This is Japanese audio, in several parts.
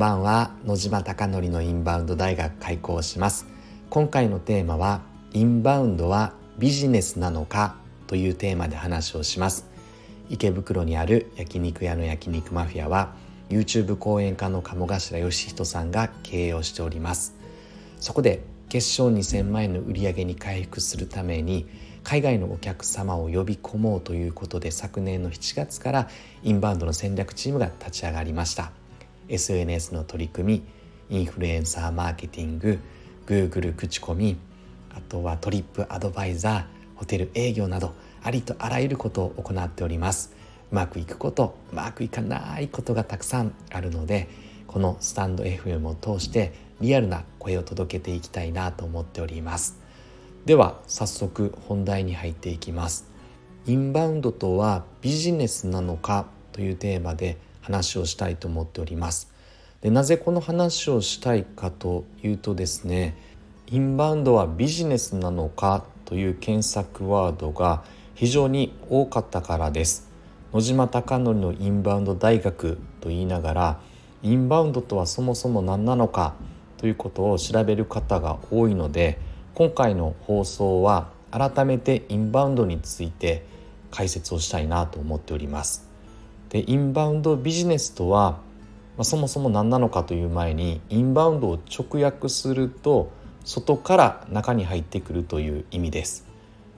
んばんは。野島貴則のインバウンド大学開校します。今回のテーマはインバウンドはビジネスなのかというテーマで話をします。池袋にある焼肉屋の焼肉マフィアは YouTube 講演家の鴨頭義人さんが経営をしております。そこで月賞2000万円の売り上げに回復するために海外のお客様を呼び込もうということで昨年の7月からインバウンドの戦略チームが立ち上がりました。SNS の取り組みインフルエンサーマーケティング Google 口コミあとはトリップアドバイザーホテル営業などありとあらゆることを行っております。うまくいくことうまくいかないことがたくさんあるのでこのスタンド FM を通してリアルな声を届けていきたいなと思っております。では早速本題に入っていきます。インバウンドとはビジネスなのかというテーマで話をしたいと思っております。でなぜこの話をしたいかというとですねインバウンドはビジネスなのかという検索ワードが非常に多かったからです。野島貴則のインバウンド大学と言いながらインバウンドとはそもそも何なのかということを調べる方が多いので今回の放送は改めてインバウンドについて解説をしたいなと思っております。でインバウンドビジネスとは、まあ、そもそも何なのかという前にインバウンドを直訳すると外から中に入ってくるという意味です。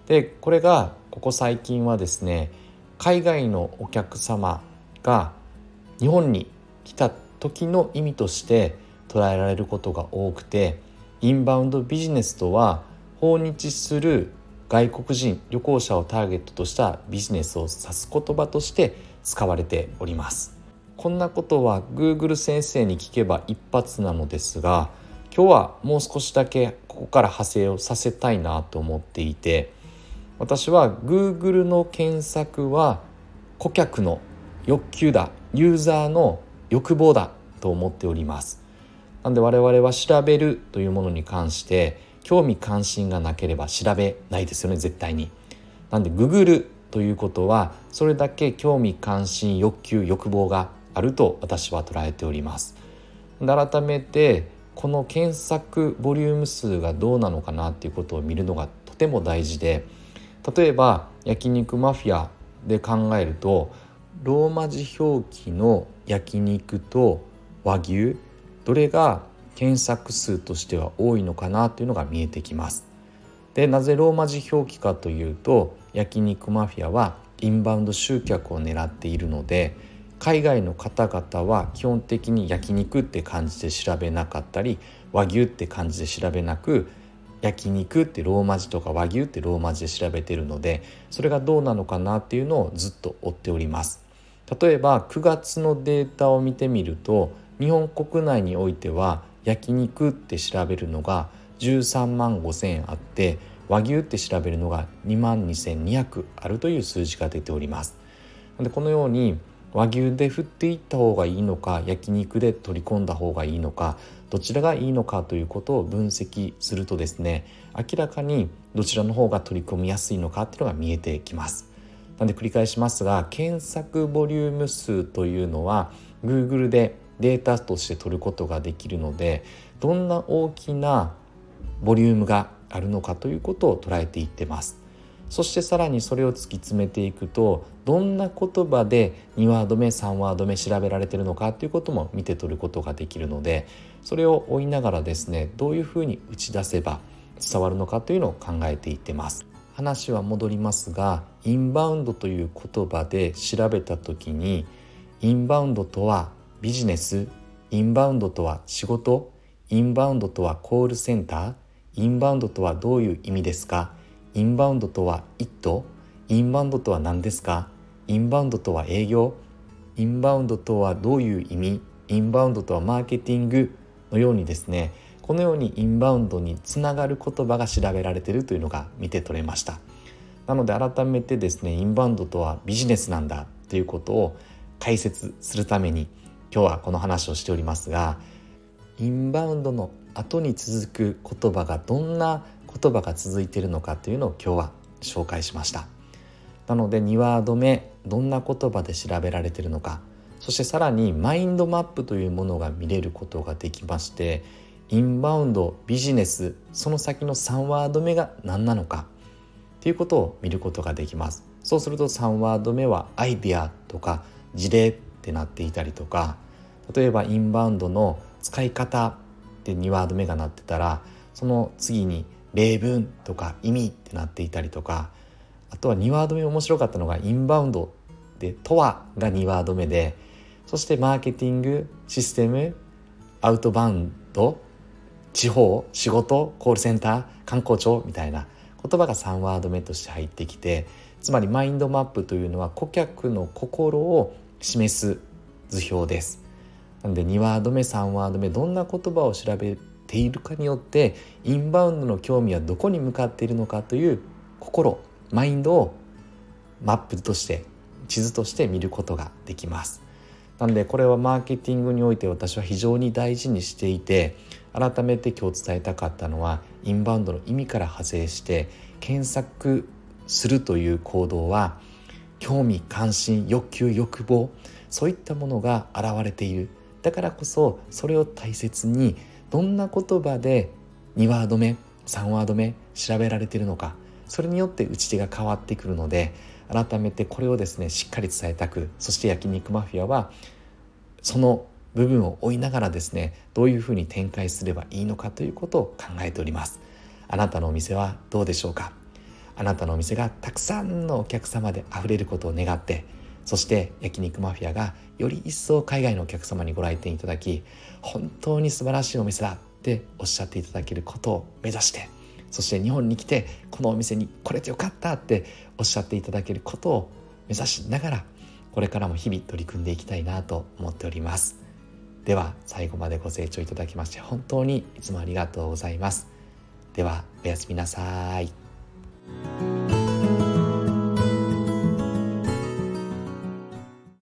でこれがここ最近はですね海外のお客様が日本に来た時の意味として捉えられることが多くてインバウンドビジネスとは訪日する外国人旅行者をターゲットとしたビジネスを指す言葉として使われております。こんなことは Google 先生に聞けば一発なのですが今日はもう少しだけここから派生をさせたいなと思っていて私は Google の検索は顧客の欲求だユーザーの欲望だと思っております。なんで我々は調べるというものに関して興味関心がなければ調べないですよね絶対に。なんで Google ということはそれだけ興味関心欲求欲望があると私は捉えております改めてこの検索ボリューム数がどうなのかなっていうことを見るのがとても大事で例えば焼肉マフィアで考えるとローマ字表記の焼肉と和牛どれが検索数としては多いのかなというのが見えてきます。でなぜローマ字表記かというと焼肉マフィアはインバウンド集客を狙っているので海外の方々は基本的に焼肉って感じで調べなかったり和牛って感じで調べなく焼肉ってローマ字とか和牛ってローマ字で調べてるのでそれがどうなのかなっていうのをずっと追っております。例えば9月のデータを見てみると日本国内においては焼肉って調べるのが13万5,000円あって和牛って調べるのが2万2200あるという数字が出ております。でこのように和牛で振っていった方がいいのか焼肉で取り込んだ方がいいのかどちらがいいのかということを分析するとですね明らかにどちらの方が取り込みやすいのかっていうのが見えてきます。なんで繰り返しますが検索ボリューム数というのは Google でデータとして取ることができるのでどんな大きなボリュームがあるのかということを捉えていってます。そしてさらにそれを突き詰めていくとどんな言葉で2ワード目3ワード目調べられてるのかということも見て取ることができるのでそれを追いながらですねどういうふうに打ち出せば伝わるのかというのを考えていってます。話は戻りますがインバウンドという言葉で調べた時にインバウンドとはビジネスインバウンドとは仕事インバウンドとはコールセンター？インバウンドとはどういう意味ですか？インバウンドとは「イット」インバウンドとは何ですか？インバウンドとは営業？インバウンドとはどういう意味？インバウンドとはマーケティングのようにですね。このようにインバウンドにつながる言葉が調べられてるというのが見て取れました。なので改めてですねインバウンドとはビジネスなんだということを解説するために今日はこの話をしておりますがインバウンドの後に続く言葉がどんな言葉が続いているのかというのを今日は紹介しました。なので2ワード目どんな言葉で調べられているのかそしてさらにマインドマップというものが見れることができましてインバウンドビジネスその先の3ワード目が何なのかっていうことを見ることができます。そうすると3ワード目はアイデアとか事例ってなっていたりとか例えばインバウンドの使い方って2ワード目がなってたらその次に例文とか意味ってなっていたりとかあとは2ワード目面白かったのがインバウンドで「とは」が2ワード目でそしてマーケティングシステムアウトバウンド地方仕事コールセンター観光庁みたいな言葉が3ワード目として入ってきてつまりマインドマップというのは顧客の心を示す図表です。なので2ワード目3ワード目どんな言葉を調べているかによってインバウンドの興味はどこに向かっているのかという心マインドをマップとして地図として見ることができます。なのでこれはマーケティングにおいて私は非常に大事にしていて改めて今日伝えたかったのはインバウンドの意味から派生して検索するという行動は興味関心欲求欲望そういったものが現れている。だからこそそれを大切にどんな言葉で2ワード目3ワード目調べられてるのかそれによって打ち手が変わってくるので改めてこれをですねしっかり伝えたくそして焼肉マフィアはその部分を追いながらですねどういうふうに展開すればいいのかということを考えております。あなたのお店はどうでしょうか？あなたのお店がたくさんのお客様であふれることを願ってそして焼肉マフィアがより一層海外のお客様にご来店いただき本当に素晴らしいお店だっておっしゃっていただけることを目指してそして日本に来てこのお店に来れてよかったっておっしゃっていただけることを目指しながらこれからも日々取り組んでいきたいなと思っております。では最後までご清聴いただきまして本当にいつもありがとうございます。ではおやすみなさい。